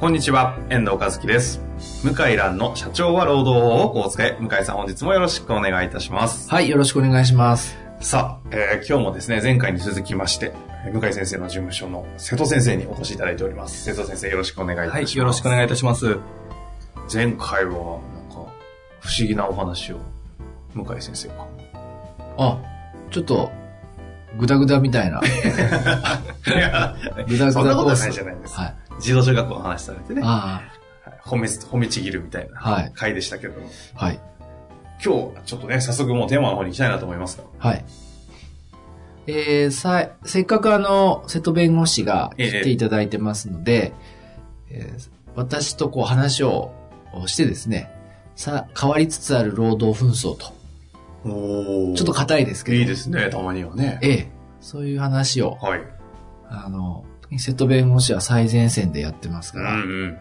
こんにちは、遠藤和樹です。向井蘭の社長は労働法をこう使え。向井さん本日もよろしくお願いいたします。はい、よろしくお願いします。さあ、えー今日もですね、前回に続きまして、えー向井先生の事務所の瀬戸先生にお越しいただいております。瀬戸先生よろしくお願いいたします。はい、よろしくお願いいたします。前回は、なんか、不思議なお話を、向井先生が。あ、ちょっと、ぐだぐだみたいな。ぐだぐだそんなことないじゃないです。はい。自動車学校の話されてね、あはい褒め、褒めちぎるみたいなはい回でしたけども、あ、はい。今日、ちょっとね、早速もうテーマの方に行きたいなと思いますが。はい。えー、さ、せっかくあの、瀬戸弁護士が来ていただいてますので、えー私とこう話をしてですね、さ、変わりつつある労働紛争と。おちょっと硬いですけど。いいですね、たまにはね。ええ。そういう話を、はい。あの、瀬戸弁護士は最前線でやってますうんから、うん。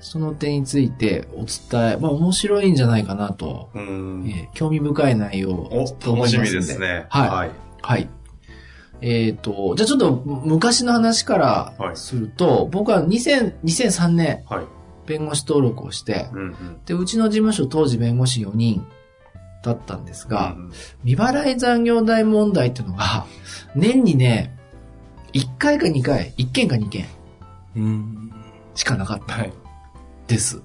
その点についてお伝え、まあ面白いんじゃないかなと、うーんえー興味深い内容お、と思いますん楽しみですね。はい。はい。はい。えっ、と、じゃあちょっと昔の話からはいすると、僕は2000 2003年はい。弁護士登録をして、うんうん。で、うちの事務所当時弁護士4人だったんですが、うん未払い残業代問題っていうのが、年にね、1回か2回、1件か2件うん。しかなかったはい。です。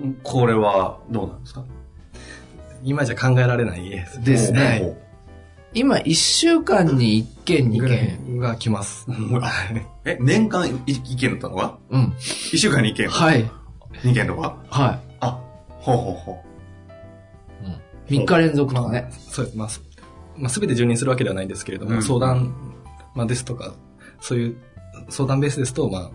うんこれは、どうなんですか？今じゃ考えられないです。ですね。今、1週間に1件2ぐら件。いが来ます。はいえ、年間1件だったのがうん。?1 週間に1件はい。?2 件とか？はあ、ほうほうほい。3日連続とかまあね。そうです。まあ、すまあ、すべて受任するわけではないんですけれども、うん相談、まあ、ですとか、そういう相談ベースですと、ま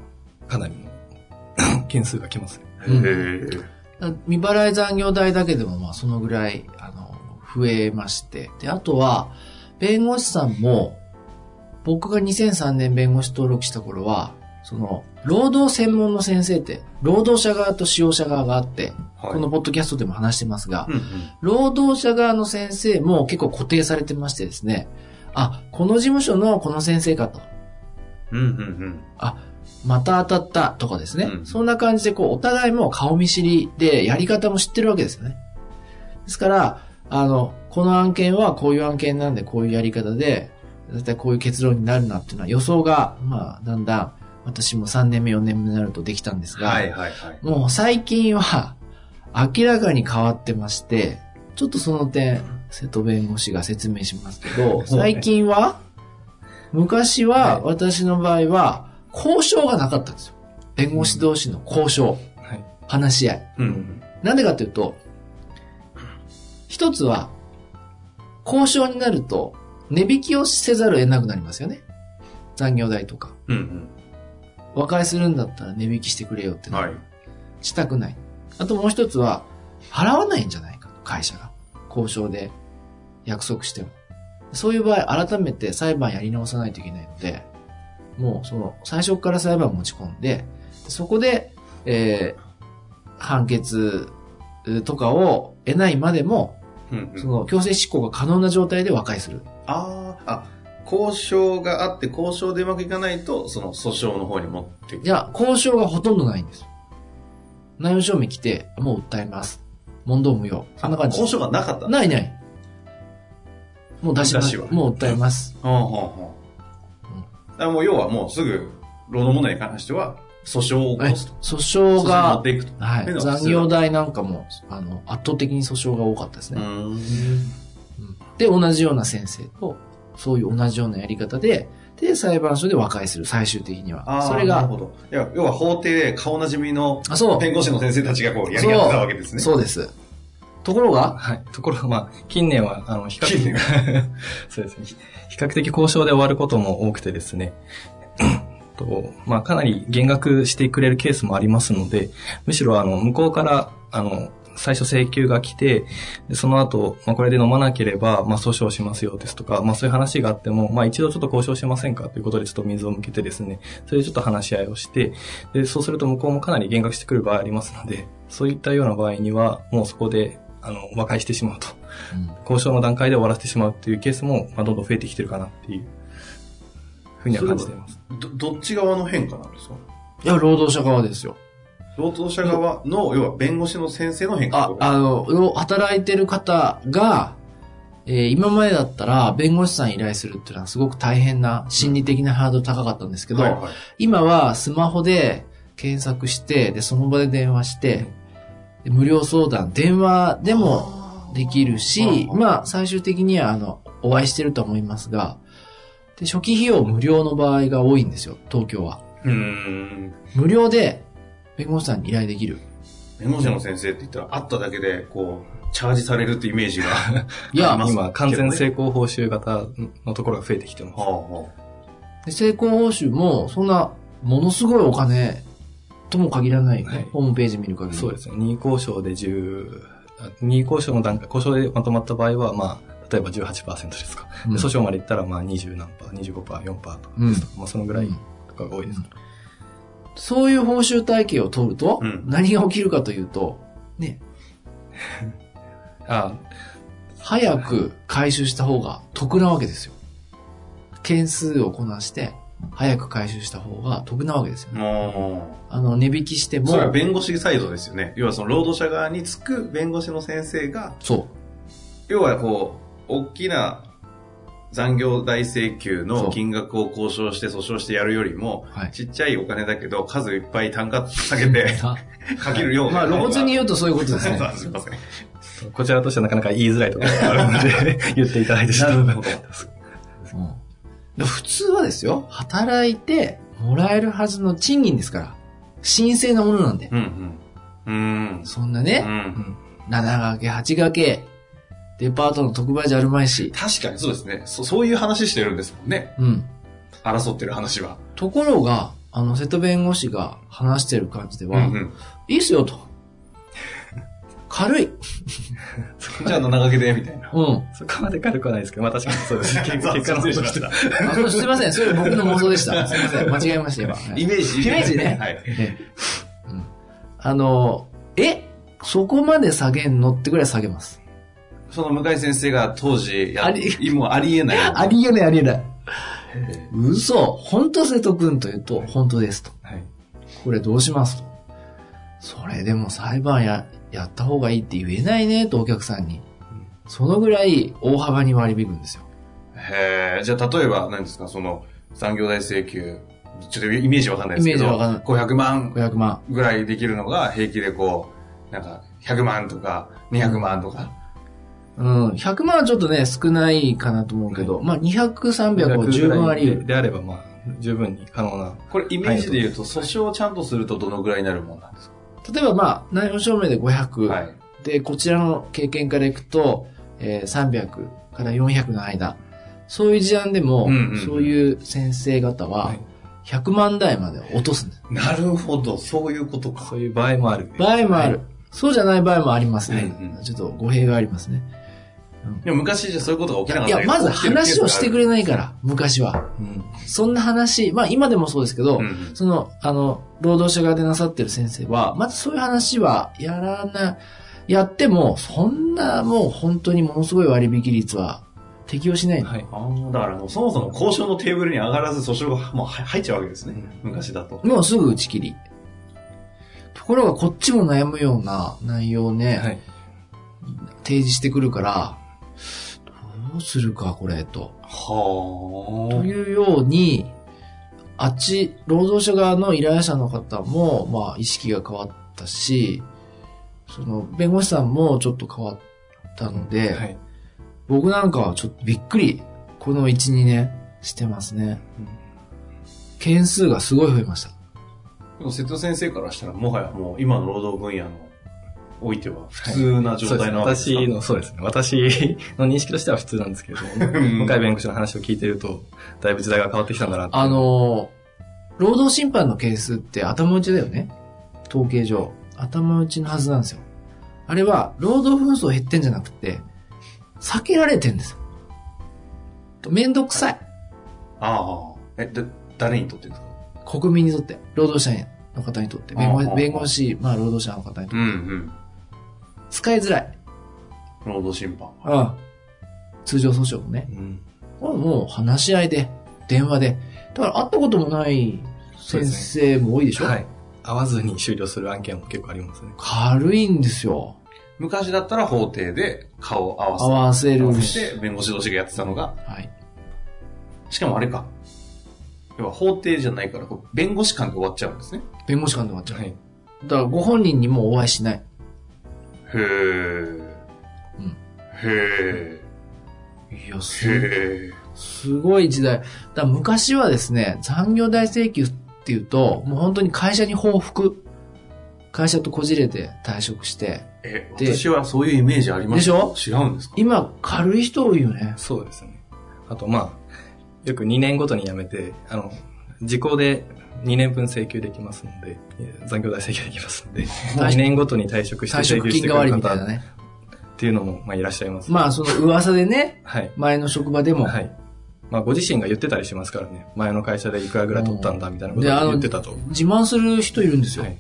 あ、かなりの 件数が来ます。う。うんへえ。未払い残業代だけでも、まあ、そのぐらい、あの、増えまして。で、あとは、弁護士さんも、僕が2003年弁護士登録した頃は、その、労働専門の先生って、労働者側と使用者側があって、はいこのポッドキャストでも話してますが、うんうん。労働者側の先生も結構固定されてましてですね、あ、この事務所のこの先生かと。うんうんうん。あ、また当たったとかですね。うんそんな感じで、こう、お互いも顔見知りで、やり方も知ってるわけですよね。ですから、あの、この案件はこういう案件なんで、こういうやり方で、絶対こういう結論になるなっていうのは予想が、まあ、だんだん、私も3年目、4年目になるとできたんですが、はいはいはい。もう最近は、明らかに変わってまして、ちょっとその点、瀬戸弁護士が説明しますけど、最近は、昔は、私の場合は、交渉がなかったんですよ。弁護士同士の交渉、はい。話し合い。うん。なんでかというと、一つは、交渉になると、値引きをせざるを得なくなりますよね。残業代とか。うん和解するんだったら値引きしてくれよってはい。したくない。あともう一つは、払わないんじゃないかと、会社が。交渉で約束しても。そういう場合、改めて裁判やり直さないといけないので、もうその、最初から裁判持ち込んで、そこで、えー判決とかを得ないまでも、うんうんその、強制執行が可能な状態で和解する。ああ、あ、交渉があって、交渉でうまくいかないと、その訴訟の方に持っていく。じゃあ、交渉がほとんどないんです。内容証明来て、もう訴えます。問答無用。そんな感じ。交渉がなかったないない。もう出します。もう訴えます。ほうほうほう。だからもう要はもうすぐ、労働問題に関しては、訴訟を起こすと。訴訟が。はい。残業代なんかも、あの、圧倒的に訴訟が多かったですね。で、同じような先生と、そういう同じようなやり方で、で、裁判所で和解する、最終的には。それが、なるほど。要は法廷で顔なじみのあ、そう。弁護士の先生たちがこうやり合ってたわけですね。そうです。ところが、はい。ところが、まあ、近年は、あの、比較的 そうですね。比比較的交渉で終わることも多くてですね。と、まあ、かなり減額してくれるケースもありますので、むしろ、あの、向こうから、あの、最初請求が来て、でその後、まあ、これで飲まなければ、まあ、訴訟しますよですとか、まあ、そういう話があっても、まあ、一度ちょっと交渉しませんか？ということでちょっと水を向けてですね、それでちょっと話し合いをして、で、そうすると向こうもかなり減額してくる場合ありますので、そういったような場合には、もうそこで、あの、和解してしまうと。交渉の段階で終わらせてしまうっていうケースも、まあ、どんどん増えてきてるかなっていうふうには感じています。ど、どっち側の変化なんですか？いや、労働者側ですよ。労働者側の、要は弁護士の先生の変化あ、あの、働いてる方が、えー今までだったら、弁護士さん依頼するっていうのはすごく大変な、心理的なハードル高かったんですけど、はいはい今はスマホで検索して、で、その場で電話して、で無料相談、電話でもできるし、まあ、最終的には、あの、お会いしてると思いますが、で、初期費用無料の場合が多いんですよ、東京は。うーん。無料で、弁護士さんに依頼できる。弁護士の先生って言ったら、会っただけで、こう、チャージされるってイメージが。いや今、完全成功報酬型のところが増えてきてます。はあはで成功報酬も、そんな、ものすごいお金とも限らないよね、はいホームページ見る限り。そうですね。任意交渉で10、あ任意交渉の段階、交渉でまとまった場合は、まあ、例えば18%ですか。うんで訴訟まで行ったら、まあ、20何パー、25%、4%とかですとか、まあ、そのぐらいとかが多いです。そういう報酬体系を取ると、うん何が起きるかというと、ね、あ早く回収した方が得なわけですよ。件数をこなして、早く回収した方が得なわけですよあ。ね。もあの、値引きしてう、も、それは弁護士サイドですよね。要はその労働者側につく弁護士の先生が、そ要はこう、大きな残業代請求の金額を交渉して訴訟してやるよりも、う。はい。ちっちゃいお金だけど、数いっぱい単価下げて、かけるような。まあ、露骨に言うとそういうことですね。すいません。こちらとしてはなかなか言いづらいところがあるので、言っていただいてちょっとなるほどう 普通はですよ、働いてもらえるはずの賃金ですから。神聖なものなんで。うんうん。うん。うそんなね、ん。7掛け、8掛け、デパートの特売じゃあるまいし。確かにそうですね。そそういう話してるんですもんね。うん。争ってる話は。ところが、あの、瀬戸弁護士が話してる感じでは、うんうん。いいっすよと。軽い。じゃあ7掛けで、みたいな。うん。そこまで軽くはないですけど、まあ確かにそうです。結結果の失礼しました。すいません。それ僕の妄想でした。すいません。間違えました、今。は いイメージ。イメージねはい。あの、え？そこまで下げんのってぐらい下げます。その向井先生が当時やありもうありえない。ありえない、ありえない。嘘。本当瀬戸くんと言うと、本当ですと。はい。これどうしますと。それでも裁判や、やった方がいいって言えないねとお客さんに。そのぐらい大幅に割り引くんですよ。へえ、じゃあ例えば何ですか、その残業代請求、ちょっとイメージわかんないですけど、イメージわかんない500万500万。ぐらいできるのが平気でこう、なんか100万とか200万とか。うん。100万はちょっとね、少ないかなと思うけど、まあ200、300は十分ありであれば、まあ、十分に可能な。これイメージで言うと、訴訟をちゃんとするとどのぐらいになるもんなんですか？例えばまあ、内容証明で500。はい。で、こちらの経験からいくと、えー300から400の間。そういう事案でも、うんうんうんそういう先生方ははい、100万台まで落とすんです。なるほど、そういうことか。そういう場合もある。場合もある。そうじゃない場合もありますね。うんうんちょっと語弊がありますね。でも昔じゃそういうことが起きなかっいや、たけどまず話をしてくれるないから、昔は。うん。そんな話、まあ今でもそうですけど、うんうんその、あの、労働者側でなさってる先生は、まずそういう話はやらな、やっても、そんなもう本当にものすごい割引率は適用しないの。はい。ああ、だからもうそもそも交渉のテーブルに上がらず訴訟がもう入っちゃうわけですね。昔だと。もうすぐ打ち切り。ところがこっちも悩むような内容をね、はい。提示してくるから、どうするか、これ、と。はというように、あっち、労働者側の依頼者の方も、まあ、意識が変わったし、その、弁護士さんもちょっと変わったので、はい。僕なんかはちょっとびっくり、この1、2年してますね。件数がすごい増えました。でも瀬戸先生からしたらもはやもう今の労働分野のおいては普通な状態なわけですか、私の、そうですね。私の認識としては普通なんですけれど向井 弁護士の話を聞いてると、だいぶ時代が変わってきたんだなあ、のー、労働審判のケースって頭打ちだよね。統計上。頭打ちのはずなんですよ。あれは、労働紛争減ってんじゃなくて、避けられてんですよ。めんどくさい。ああ。え、だ、誰にとってですか？国民にとって、労働者の方にとって、弁護弁護士、まあ労働者の方にとって、うんうん。使いづらい。労働審判。ああ通常訴訟もね。うん。もう話し合いで、電話で。だから会ったこともない先生も多いでしょ？はい。会わずに終了する案件も結構ありますね。軽いんですよ。昔だったら法廷で顔を合わせ合わせる合わせて弁護士同士がやってたのが、はい。しかもあれか。要は法廷じゃないから、弁護士間で終わっちゃうんですね。弁護士官で終わっちゃう。はい。だからご本人にもお会いしない。へえ。うんへいや、え。すへえ。すごい時代。だ昔はですね、残業代請求っていうと、もう本当に会社に報復。会社とこじれて退職して。え、で私はそういうイメージありますでしょ？違うんですか？今、軽い人多いよね。そうですね。あと、まあ、よく2年ごとに辞めて、あの、時効で2年分請求できますので、え残業代請求できますので、2年ごとに退職して退請求してくる方っ。ていうのも、まあ、いらっしゃいます。まあ、その噂でね、はい。前の職場でも、はい。まあ、ご自身が言ってたりしますからね。前の会社でいくらぐらい取ったんだ、みたいなことを言ってたと。自慢する人いるんですよ。はい。へ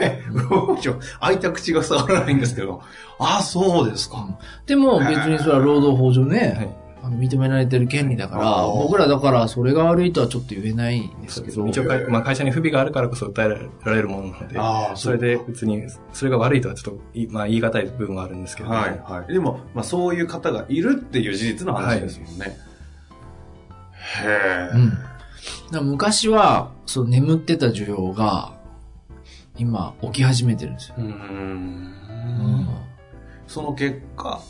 え。開いた口が塞がらないんですけど。ああ、そうですか。でも別にそれは労働法上ね、はい。あの認められてる権利だから、僕らだからそれが悪いとはちょっと言えないんですけど、一応まあ、会社に不備があるからこそ訴えられるものなので、それで別に、それが悪いとはちょっとい、まあ、言い難い部分はあるんですけど、はい、はい。でも、まあそういう方がいるっていう事実の話ですもんね。へえ。うん。昔は、その眠ってた需要が、今起き始めてるんですよ。う。その結果、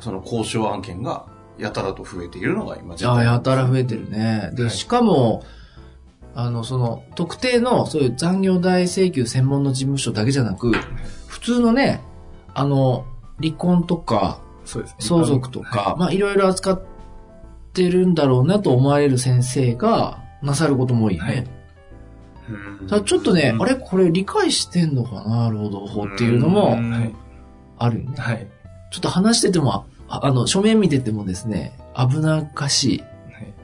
その交渉案件がやたらと増えているのが今ああ、やたら増えてるね。で、はいしかも、あの、その、特定の、そういう残業代請求専門の事務所だけじゃなく、普通のね、あの、離婚とか、そうですね。相続とか、まあ、いろいろ扱ってるんだろうなと思われる先生がなさることも多いね。はいだちょっとね、うんあれこれ理解してんのかな労働法っていうのもうんはい。あるよね。はい。ちょっと話してても、ああの、書面見ててもですね、危なっかしい。はい。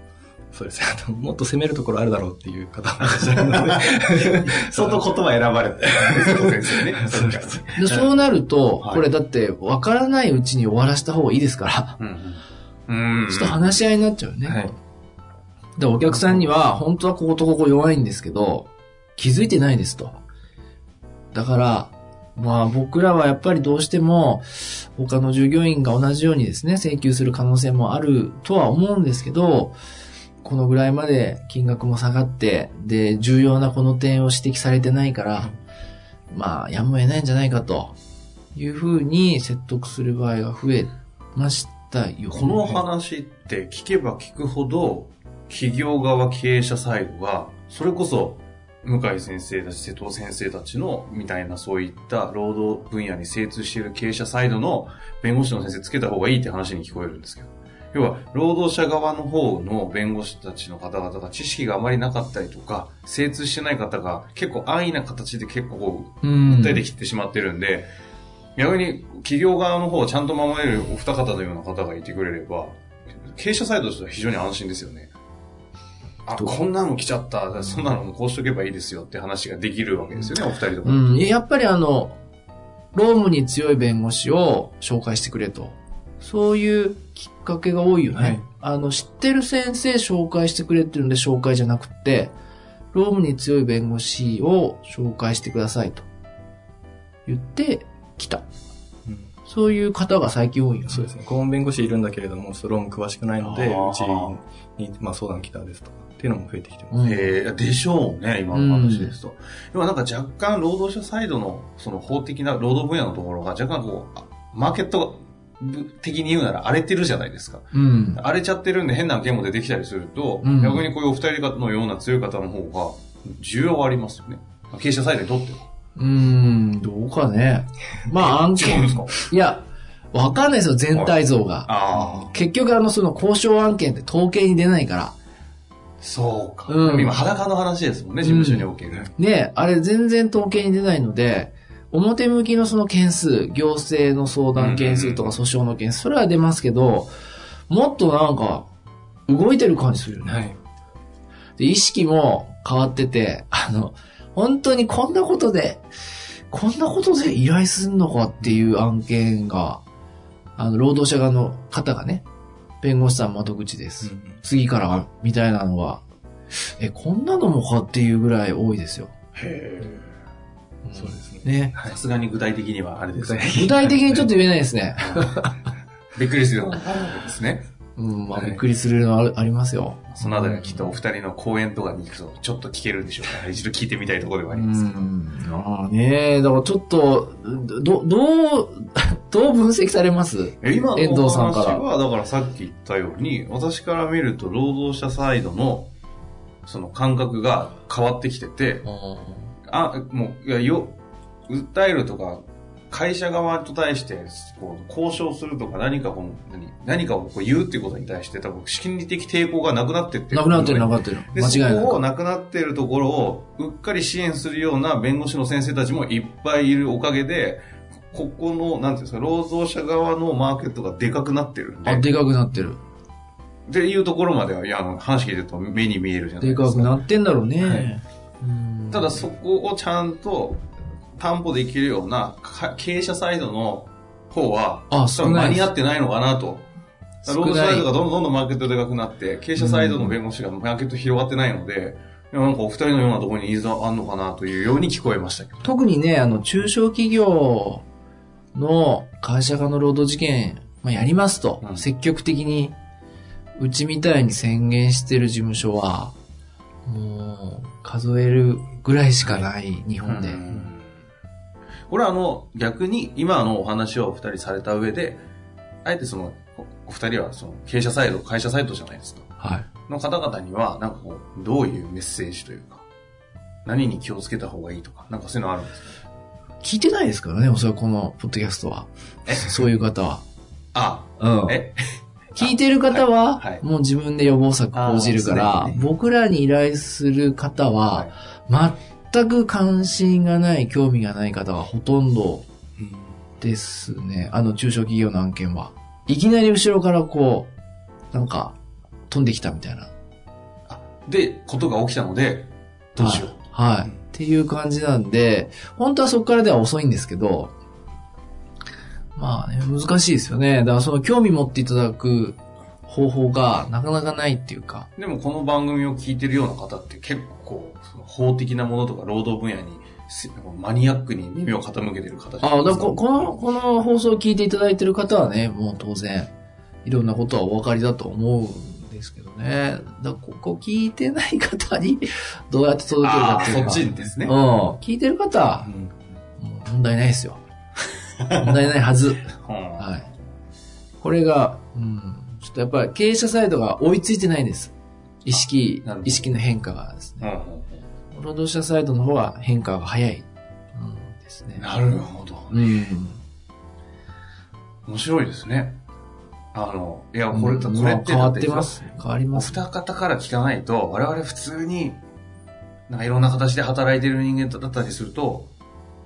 そうですね。あと、もっと攻めるところあるだろうっていう方もいらっしゃるので。相当言葉選ばれてる。先生ね。そうです でそうなると、はいこれだって分からないうちに終わらした方がいいですから、うん。うん。ちょっと話し合いになっちゃうよね。はい。で、お客さんには、本当はこことここ弱いんですけど、気づいてないですと。だから、まあ僕らはやっぱりどうしても、他の従業員が同じようにですね、請求する可能性もあるとは思うんですけど、このぐらいまで金額も下がって、で、重要なこの点を指摘されてないから、まあ、やむを得ないんじゃないかというふうに説得する場合が増えましたよ。この話って聞けば聞くほど、企業側経営者サイドが、それこそ、向井先生たち、瀬戸先生たちの、みたいなそういった労働分野に精通している経営者サイドの弁護士の先生つけた方がいいって話に聞こえるんですけど。要は、労働者側の方の弁護士たちの方々が知識があまりなかったりとか、精通してない方が結構安易な形で結構こううん訴えてきてしまってるんで、逆に企業側の方をちゃんと守れるお二方のような方がいてくれれば、経営者サイドとしては非常に安心ですよね。あ、こんなの来ちゃった。そんなのもこうしとけばいいですよって話ができるわけですよね、お二人とか。うん、やっぱりあの、労務に強い弁護士を紹介してくれと。そういうきっかけが多いよね。はいあの、知ってる先生紹介してくれってるんで紹介じゃなくて、労務に強い弁護士を紹介してくださいと言って来た。うんそういう方が最近多いよね。そうですね。顧問弁護士いるんだけれども、それも詳しくないので、うちに、まあ、相談来たですとか、っていうのも増えてきてます。うんえーでしょうね、今の話ですと。要はなんか若干労働者サイドのその法的な労働分野のところが若干こう、あマーケット的に言うなら荒れてるじゃないですか。うん。荒れちゃってるんで変な件も出てきたりすると、うん逆にこういうお二人のような強い方の方が需要はありますよね。経営者サイドにとっては。うーん、どうかね。まあ案件違うんです、か？いや、わかんないですよ、全体像が。結局あの、その交渉案件って統計に出ないから。そうか。うん今、裸の話ですもんね、事務所における。ねあれ全然統計に出ないので、表向きのその件数、行政の相談件数とか訴訟の件数、それは出ますけど、もっとなんか、動いてる感じするよね。はい。で、意識も変わってて、あの、本当にこんなことで、こんなことで依頼すんのかっていう案件が、あの、労働者側の方がね、弁護士さん窓口です。次からは、みたいなのは、え、こんなのもかっていうぐらい多いですよ。へそうですね。ね。え。さすがに具体的にはあれですね。具体的にちょっと言えないですね。びっくりするようなですね。うん、まあびっくりするのありますよ。そのあたりはきっとお二人の講演とかに行くと、ちょっと聞けるんでしょうから、一度聞いてみたいところではあうりますけど。ん。ああねだからちょっと、ど、どう、どう分析されます？え今の遠藤おさんから。話は、だからさっき言ったように、私から見ると労働者サイドの、その感覚が変わってきてて、あ、もう、いや、よ、訴えるとか、会社側と対して、こう、交渉するとか、何かこう、何、何かをこう言うっていうことに対して、多分、心理的抵抗がなくなってってなくなってるなくなってる。で、間違いないそこをなくなっているところを、うっかり支援するような弁護士の先生たちもいっぱいいるおかげで、ここの、なんていうんですか、労働者側のマーケットがでかくなってるんで、あ、でかくなってる。っていうところまでは、いや、あの、話聞いてると目に見えるじゃないでですか。かくなってんだろうね。はいうんただそこをちゃんと担保できるようなか経営者サイドの方は、あ多分少ない間に合ってないのかなと。少ない労働者サイドがどんどんどんどんマーケットでかくなって、経営者サイドの弁護士がマーケット広がってないので、いやなんかお二人のようなところにニーズがあるのかなというように聞こえましたけど。特にね、あの、中小企業の会社側の労働事件、まあ、やりますと、うん積極的に、うちみたいに宣言してる事務所は、もう、数えるぐらいしかない、日本で。うんこれはあの、逆に今のお話をお二人された上で、あえてその、おお二人はその経営者サイド、会社サイドじゃないですか。はい。の方々には、なんかこう、どういうメッセージというか、何に気をつけた方がいいとか、なんかそういうのあるんですか？聞いてないですからね、おそらくこのポッドキャストは。そういう方は。あ、うんえ、聞いてる方は、はいはいもう自分で予防策講じるから、僕らに依頼する方は、全く関心がない、興味がない方がほとんどですね。あの中小企業の案件は。いきなり後ろからこう、なんか、飛んできたみたいな。で、ことが起きたので、どうしよう。はい。はい。っていう感じなんで、本当はそこからでは遅いんですけど、まあね、難しいですよね。だからその興味持っていただく方法がなかなかないっていうか。でもこの番組を聞いてるような方って結構、法的なものとか労働分野にせマニアックに耳を傾けてる方ああ。だここの、この放送を聞いていただいてる方はね、もう当然、いろんなことはお分かりだと思うんですけどね。だここ聞いてない方に どうやって届けるかっていうか。そっちですね。うん。聞いてる方はう、んもう問題ないですよ。問題ないはず。は はい。これが、うん、ちょっとやっぱり経営者サイドが追いついてないです。意識意識の変化がですね。いうんうん労働者サイドの方が変化が早い。うん、ですね。なるほど。うん。面白いですね。あの、いや、これ、こうんれって変わだってます。変わりおます。二方から聞かないと、我々普通に、なんかいろんな形で働いてる人間だったりすると、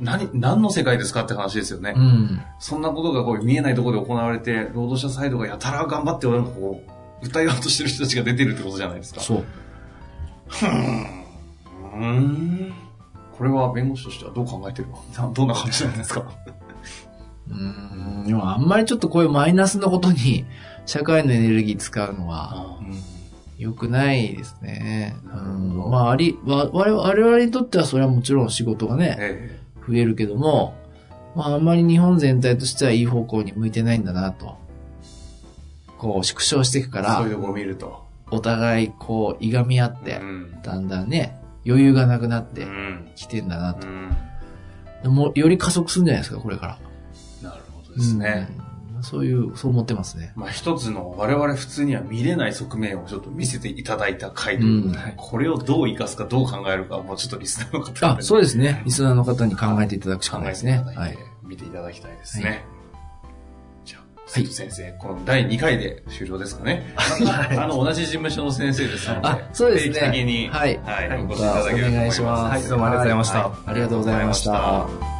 何、何の世界ですかって話ですよね。うん。そんなことがこう見えないところで行われて、労働者サイドがやたら頑張って、なんかこう、訴えようとしてる人たちが出てるってことじゃないですか。そう。うーん。これは弁護士としてはどう考えてるの？などんな感じなんですか？うん。でもあんまりちょっとこういうマイナスのことに 社会のエネルギー使うのは良くないですね。うん。まあ、あり、わ我々にとってはそれはもちろん仕事がね、え増えるけども、まああんまり日本全体としてはいい方向に向いてないんだなと。こう縮小していくからえそういう、とこを見ると。お互いこう、いがみ合ってう、ん。だんだんね、余裕がなくなってうん。きてんだなと。うん。もうより加速するんじゃないですか、これから。なるほどですね。うん。そういう、そう思ってますね。まあ一つの我々普通には見れない側面をちょっと見せていただいた回ということで、うんこれをどう活かすかどう考えるか、もうちょっとリスナーの方あ、そうでですね。リスナーの方に考えていただくしか考ないですね。はい見ていただきたいですね。はいじゃあ、瀬戸先生、この第2回で終了ですかね。はいあの、同じ事務所の先生ですので、あそうですね定期的に、はいはい、おま越しいただけると思います。願いします。はいどうもありがとうございましたはありがとうございました。